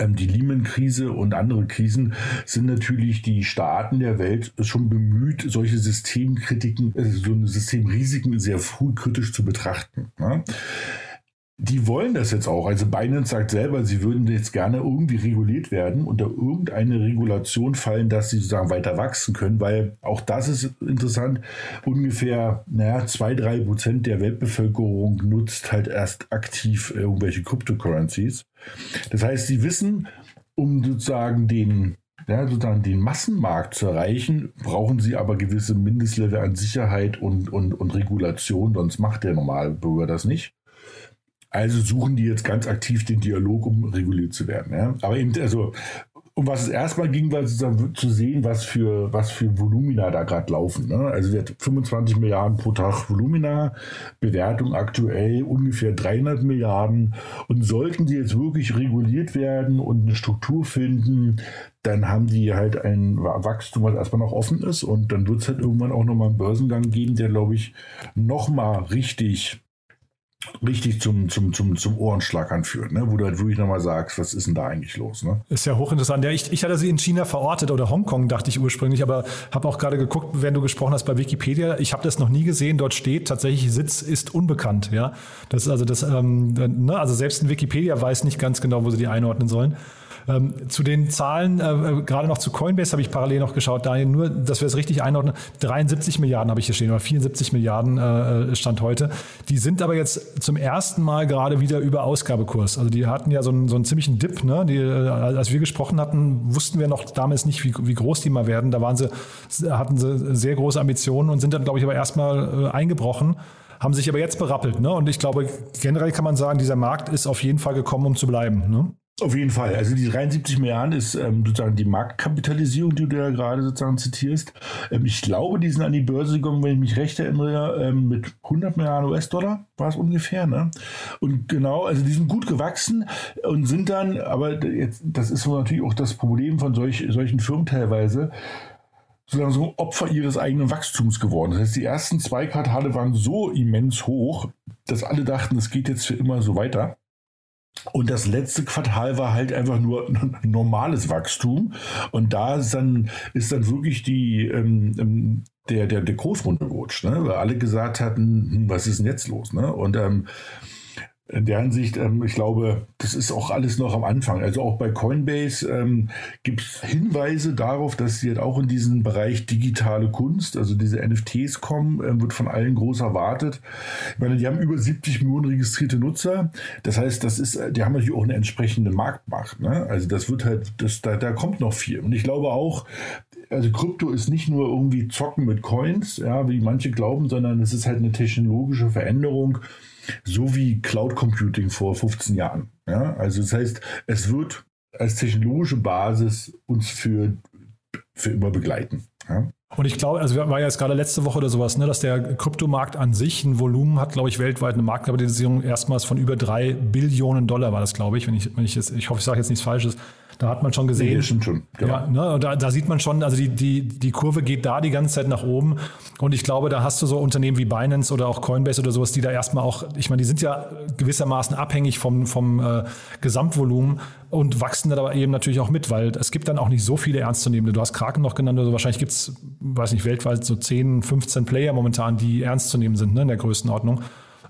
die Lehman-Krise und andere Krisen sind natürlich die Staaten der Welt schon bemüht, solche Systemkritiken, also so Systemrisiken sehr früh kritisch zu betrachten. Ne? Die wollen das jetzt auch. Also Binance sagt selber, sie würden jetzt gerne irgendwie reguliert werden, unter irgendeine Regulation fallen, dass sie sozusagen weiter wachsen können, weil auch das ist interessant. Ungefähr, naja, zwei, drei Prozent der Weltbevölkerung nutzt halt erst aktiv irgendwelche Cryptocurrencies. Das heißt, sie wissen, um sozusagen den ja, sozusagen den Massenmarkt zu erreichen, brauchen sie aber gewisse Mindestlevel an Sicherheit und, und, und Regulation, sonst macht der normale Bürger das nicht. Also suchen die jetzt ganz aktiv den Dialog, um reguliert zu werden. Ja? Aber eben, also, um was es erstmal ging, war sozusagen zu sehen, was für, was für Volumina da gerade laufen. Ne? Also wir 25 Milliarden pro Tag Volumina, Bewertung aktuell ungefähr 300 Milliarden. Und sollten die jetzt wirklich reguliert werden und eine Struktur finden, dann haben die halt ein Wachstum, was erstmal noch offen ist. Und dann wird es halt irgendwann auch nochmal einen Börsengang geben, der, glaube ich, nochmal richtig richtig zum, zum, zum, zum Ohrenschlag anführt, ne? wo du halt wirklich nochmal sagst, was ist denn da eigentlich los? Ne? Ist ja hochinteressant. Ja, ich, ich hatte sie in China verortet oder Hongkong, dachte ich ursprünglich, aber habe auch gerade geguckt, wenn du gesprochen hast bei Wikipedia. Ich habe das noch nie gesehen. Dort steht tatsächlich, Sitz ist unbekannt. Ja, das also das, ähm, ne? also selbst in Wikipedia weiß nicht ganz genau, wo sie die einordnen sollen. Ähm, zu den Zahlen, äh, äh, gerade noch zu Coinbase habe ich parallel noch geschaut, Daniel, nur, dass wir es richtig einordnen, 73 Milliarden habe ich hier stehen, oder 74 Milliarden äh, äh, Stand heute. Die sind aber jetzt zum ersten Mal gerade wieder über Ausgabekurs. Also die hatten ja so einen, so einen ziemlichen Dip. Ne? Die, äh, als wir gesprochen hatten, wussten wir noch damals nicht, wie, wie groß die mal werden. Da waren sie, hatten sie sehr große Ambitionen und sind dann, glaube ich, aber erstmal äh, eingebrochen haben sich aber jetzt berappelt. Ne? Und ich glaube, generell kann man sagen, dieser Markt ist auf jeden Fall gekommen, um zu bleiben. Ne? Auf jeden Fall. Also die 73 Milliarden ist ähm, sozusagen die Marktkapitalisierung, die du ja gerade sozusagen zitierst. Ähm, ich glaube, die sind an die Börse gegangen, wenn ich mich recht erinnere, ähm, mit 100 Milliarden US-Dollar war es ungefähr. Ne? Und genau, also die sind gut gewachsen und sind dann, aber jetzt, das ist so natürlich auch das Problem von solch, solchen Firmen teilweise, sozusagen so Opfer ihres eigenen Wachstums geworden. Das heißt, die ersten zwei Quartale waren so immens hoch, dass alle dachten, es geht jetzt für immer so weiter. Und das letzte Quartal war halt einfach nur normales Wachstum. Und da ist dann, ist dann wirklich die, ähm, ähm, der, der, der Kurs runtergerutscht, ne? weil alle gesagt hatten, hm, was ist denn jetzt los? Ne? Und ähm, in der Hinsicht, ähm, ich glaube, das ist auch alles noch am Anfang. Also auch bei Coinbase ähm, gibt es Hinweise darauf, dass sie halt auch in diesen Bereich digitale Kunst, also diese NFTs kommen, ähm, wird von allen groß erwartet. Ich meine, die haben über 70 Millionen registrierte Nutzer. Das heißt, das ist, die haben natürlich auch eine entsprechende Marktmacht. Ne? Also das wird halt, das, da, da kommt noch viel. Und ich glaube auch, also Krypto ist nicht nur irgendwie Zocken mit Coins, ja, wie manche glauben, sondern es ist halt eine technologische Veränderung so wie Cloud Computing vor 15 Jahren. Ja? Also das heißt, es wird als technologische Basis uns für, für immer begleiten. Ja? Und ich glaube, also war ja jetzt gerade letzte Woche oder sowas, ne, dass der Kryptomarkt an sich ein Volumen hat, glaube ich, weltweit eine Marktkapitalisierung erstmals von über drei Billionen Dollar war das, glaube ich, wenn ich, wenn ich jetzt, ich hoffe, ich sage jetzt nichts Falsches. Da hat man schon gesehen. Nee, schon. Genau. Ja, ne, da, da, sieht man schon, also die, die, die Kurve geht da die ganze Zeit nach oben. Und ich glaube, da hast du so Unternehmen wie Binance oder auch Coinbase oder sowas, die da erstmal auch, ich meine, die sind ja gewissermaßen abhängig vom, vom äh, Gesamtvolumen und wachsen dann aber eben natürlich auch mit, weil es gibt dann auch nicht so viele ernstzunehmende. Du hast Kraken noch genannt, also wahrscheinlich gibt es, weiß nicht, weltweit so 10, 15 Player momentan, die ernst zu nehmen sind ne, in der Größenordnung.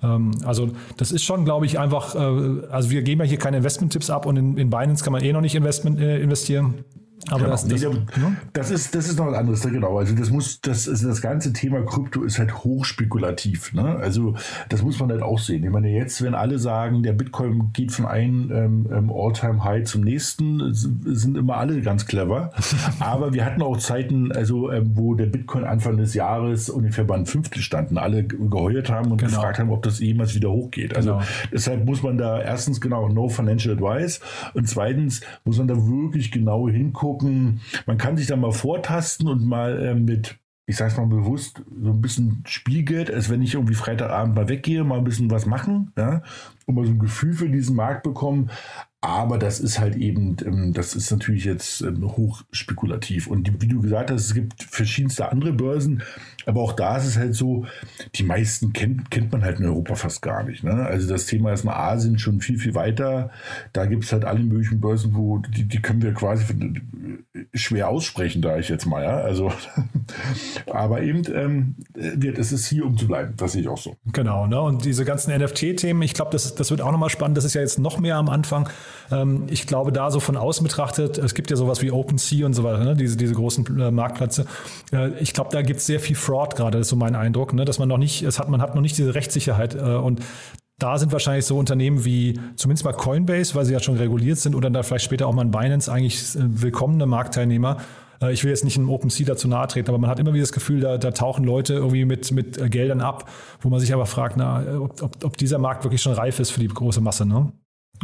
Ähm, also das ist schon, glaube ich, einfach, äh, also wir geben ja hier keine Investment-Tipps ab und in, in Binance kann man eh noch nicht Investment, äh, investieren. Aber genau. das, das, nee, ne? das, ist, das ist noch was anderes, genau. Also das muss, das ist das ganze Thema Krypto ist halt hochspekulativ. Ne? Also das muss man halt auch sehen. Ich meine, jetzt, wenn alle sagen, der Bitcoin geht von einem ähm, ähm All-Time-High zum nächsten, sind immer alle ganz clever. Aber wir hatten auch Zeiten, also ähm, wo der Bitcoin Anfang des Jahres ungefähr bei einem Fünftel standen, alle geheult haben und genau. gefragt haben, ob das jemals wieder hochgeht. Also genau. deshalb muss man da erstens genau no financial advice und zweitens muss man da wirklich genau hingucken gucken. Man kann sich da mal vortasten und mal äh, mit, ich sag's mal bewusst, so ein bisschen Spielgeld, als wenn ich irgendwie Freitagabend mal weggehe, mal ein bisschen was machen, ja, und mal so ein Gefühl für diesen Markt bekommen. Aber das ist halt eben, ähm, das ist natürlich jetzt ähm, hoch spekulativ. Und wie du gesagt hast, es gibt verschiedenste andere Börsen, aber auch da ist es halt so, die meisten kennt, kennt man halt in Europa fast gar nicht. Ne? Also das Thema ist in Asien schon viel, viel weiter. Da gibt es halt alle möglichen Börsen, wo die, die können wir quasi schwer aussprechen, da ich jetzt mal. Ja? Also, aber eben, ähm, wird, es ist hier, um zu bleiben. Das sehe ich auch so. Genau, ne? und diese ganzen NFT-Themen, ich glaube, das, das wird auch nochmal spannend. Das ist ja jetzt noch mehr am Anfang. Ähm, ich glaube, da so von außen betrachtet, es gibt ja sowas wie OpenSea und so weiter, ne? diese, diese großen äh, Marktplätze. Äh, ich glaube, da gibt es sehr viel Fraud gerade, ist so mein Eindruck, ne? dass man noch nicht, es hat, man hat noch nicht diese Rechtssicherheit äh, und da sind wahrscheinlich so Unternehmen wie zumindest mal Coinbase, weil sie ja schon reguliert sind oder da vielleicht später auch mal ein Binance eigentlich äh, willkommene Marktteilnehmer. Äh, ich will jetzt nicht einem OpenSea dazu nahe treten, aber man hat immer wieder das Gefühl, da, da tauchen Leute irgendwie mit, mit äh, Geldern ab, wo man sich aber fragt, na, ob, ob, ob dieser Markt wirklich schon reif ist für die große Masse. Ne?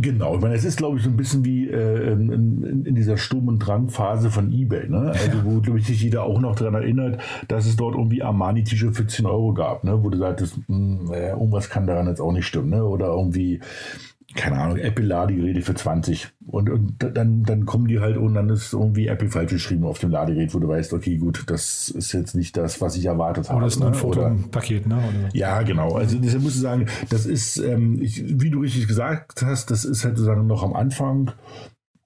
Genau, ich meine, es ist, glaube ich, so ein bisschen wie äh, in, in, dieser Sturm- und Drang-Phase von Ebay, ne? Also, wo, glaube ich, sich jeder auch noch daran erinnert, dass es dort irgendwie Armani-T-Shirt für 10 Euro gab, ne? Wo du sagtest, mh, hm, irgendwas kann daran jetzt auch nicht stimmen, ne? Oder irgendwie keine Ahnung, Apple-Ladegeräte für 20. Und, und dann, dann kommen die halt und dann ist irgendwie Apple falsch geschrieben auf dem Ladegerät, wo du weißt, okay, gut, das ist jetzt nicht das, was ich erwartet habe. Oder ist nur ein ne? Fotopaket, ne? Oder? Ja, genau. Also deshalb muss ich sagen, das ist, ähm, ich, wie du richtig gesagt hast, das ist halt sozusagen noch am Anfang.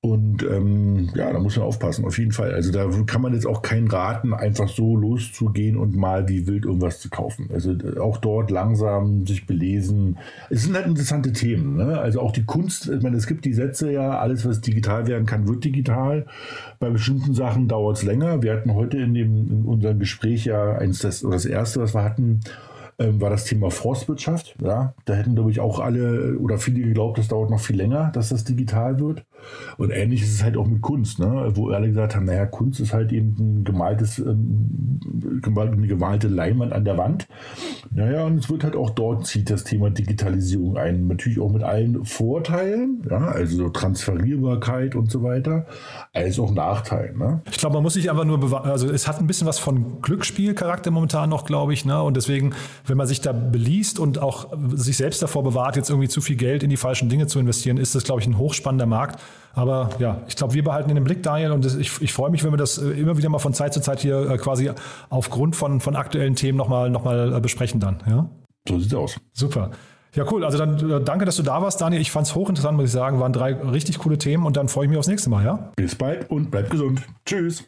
Und ähm, ja, da muss man aufpassen, auf jeden Fall. Also da kann man jetzt auch keinen raten, einfach so loszugehen und mal wie wild irgendwas zu kaufen. Also äh, auch dort langsam sich belesen. Es sind halt interessante Themen. Ne? Also auch die Kunst, ich meine, es gibt die Sätze ja, alles was digital werden kann, wird digital. Bei bestimmten Sachen dauert es länger. Wir hatten heute in, dem, in unserem Gespräch ja eins das, oder das erste, was wir hatten, ähm, war das Thema Forstwirtschaft. Ja, da hätten, glaube ich, auch alle oder viele geglaubt, das dauert noch viel länger, dass das digital wird. Und ähnlich ist es halt auch mit Kunst, ne? wo alle gesagt haben, naja, Kunst ist halt eben ein gemaltes, ähm, eine gemalte Leinwand an der Wand. Naja, und es wird halt auch dort zieht das Thema Digitalisierung ein. Natürlich auch mit allen Vorteilen, ja, also Transferierbarkeit und so weiter, als auch Nachteilen. Ne? Ich glaube, man muss sich einfach nur bewahren, also es hat ein bisschen was von Glücksspielcharakter momentan noch, glaube ich, ne? Und deswegen wenn man sich da beliest und auch sich selbst davor bewahrt, jetzt irgendwie zu viel Geld in die falschen Dinge zu investieren, ist das, glaube ich, ein hochspannender Markt. Aber ja, ich glaube, wir behalten den Blick, Daniel, und ich, ich freue mich, wenn wir das äh, immer wieder mal von Zeit zu Zeit hier äh, quasi aufgrund von, von aktuellen Themen nochmal noch mal äh, besprechen dann. Ja? So sieht es aus. Super. Ja, cool. Also dann danke, dass du da warst, Daniel. Ich fand es hochinteressant, muss ich sagen. Waren drei richtig coole Themen und dann freue ich mich aufs nächste Mal, ja? Bis bald und bleib gesund. Tschüss.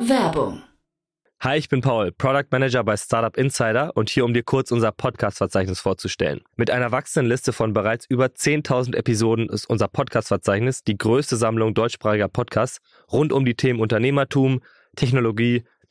Werbung Hi, ich bin Paul, Product Manager bei Startup Insider und hier, um dir kurz unser Podcast-Verzeichnis vorzustellen. Mit einer wachsenden Liste von bereits über 10.000 Episoden ist unser Podcast-Verzeichnis die größte Sammlung deutschsprachiger Podcasts rund um die Themen Unternehmertum, Technologie,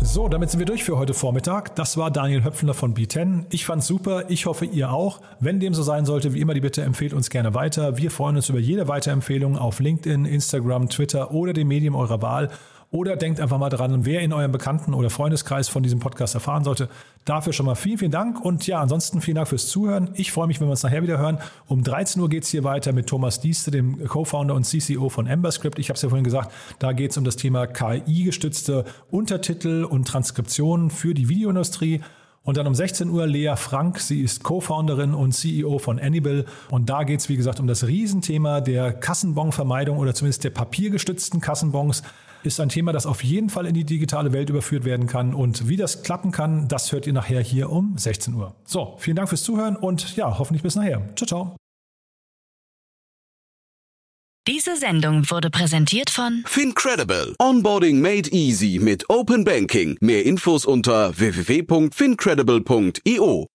So, damit sind wir durch für heute Vormittag. Das war Daniel Höpfner von B10. Ich fand's super. Ich hoffe, ihr auch. Wenn dem so sein sollte, wie immer die Bitte, empfehlt uns gerne weiter. Wir freuen uns über jede Weiterempfehlung auf LinkedIn, Instagram, Twitter oder dem Medium eurer Wahl. Oder denkt einfach mal dran, wer in eurem Bekannten- oder Freundeskreis von diesem Podcast erfahren sollte. Dafür schon mal vielen, vielen Dank. Und ja, ansonsten vielen Dank fürs Zuhören. Ich freue mich, wenn wir uns nachher wieder hören. Um 13 Uhr geht es hier weiter mit Thomas Dieste, dem Co-Founder und CCO von Emberscript. Ich habe es ja vorhin gesagt, da geht es um das Thema KI-gestützte Untertitel und Transkriptionen für die Videoindustrie. Und dann um 16 Uhr Lea Frank, sie ist Co-Founderin und CEO von Annibal. Und da geht es, wie gesagt, um das Riesenthema der Kassenbonvermeidung oder zumindest der papiergestützten Kassenbons ist ein Thema, das auf jeden Fall in die digitale Welt überführt werden kann. Und wie das klappen kann, das hört ihr nachher hier um 16 Uhr. So, vielen Dank fürs Zuhören und ja, hoffentlich bis nachher. Ciao, ciao. Diese Sendung wurde präsentiert von Fincredible. Onboarding made easy mit Open Banking. Mehr Infos unter www.fincredible.io.